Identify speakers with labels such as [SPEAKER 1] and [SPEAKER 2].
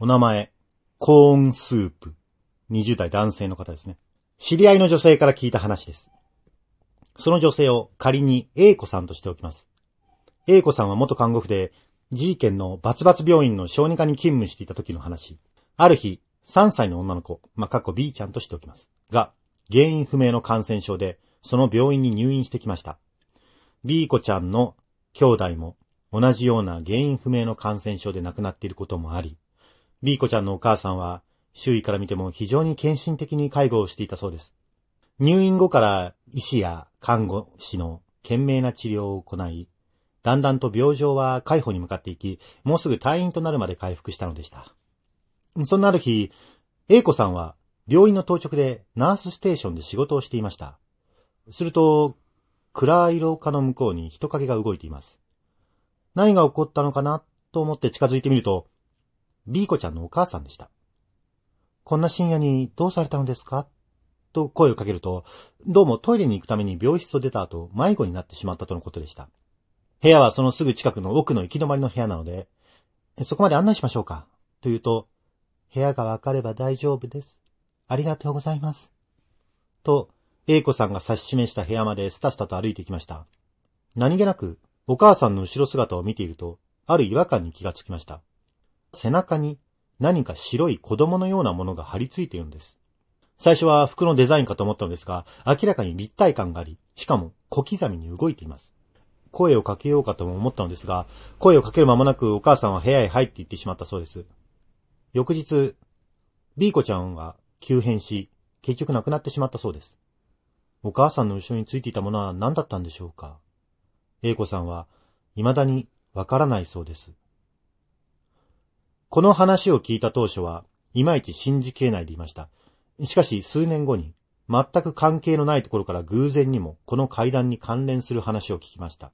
[SPEAKER 1] お名前、コーンスープ。20代男性の方ですね。知り合いの女性から聞いた話です。その女性を仮に A 子さんとしておきます。A 子さんは元看護婦で、G 県のバツバツ病院の小児科に勤務していた時の話。ある日、3歳の女の子、まあ、過去 B ちゃんとしておきます。が、原因不明の感染症で、その病院に入院してきました。B 子ちゃんの兄弟も同じような原因不明の感染症で亡くなっていることもあり、B 子ちゃんのお母さんは周囲から見ても非常に献身的に介護をしていたそうです。入院後から医師や看護師の懸命な治療を行い、だんだんと病状は解放に向かっていき、もうすぐ退院となるまで回復したのでした。そんなある日、A 子さんは病院の当直でナースステーションで仕事をしていました。すると、暗い廊下の向こうに人影が動いています。何が起こったのかなと思って近づいてみると、B 子ちゃんのお母さんでした。こんな深夜にどうされたのですか？と声をかけると、どうもトイレに行くために病室を出た後、迷子になってしまったとのことでした。部屋はそのすぐ近くの奥の行き止まりの部屋なので、そこまで案内しましょうか？と言うと、部屋がわかれば大丈夫です。ありがとうございます。と、A 子さんが指し示した部屋までスタスタと歩いてきました。何気なく、お母さんの後ろ姿を見ていると、ある違和感に気がつきました。背中に何か白い子供のようなものが張り付いているんです。最初は服のデザインかと思ったのですが、明らかに立体感があり、しかも小刻みに動いています。声をかけようかとも思ったのですが、声をかける間もなくお母さんは部屋へ入って行ってしまったそうです。翌日、B 子ちゃんは急変し、結局亡くなってしまったそうです。お母さんの後ろについていたものは何だったんでしょうか ?A 子さんは未だにわからないそうです。この話を聞いた当初は、いまいち信じきれないでいました。しかし数年後に、全く関係のないところから偶然にもこの会談に関連する話を聞きました。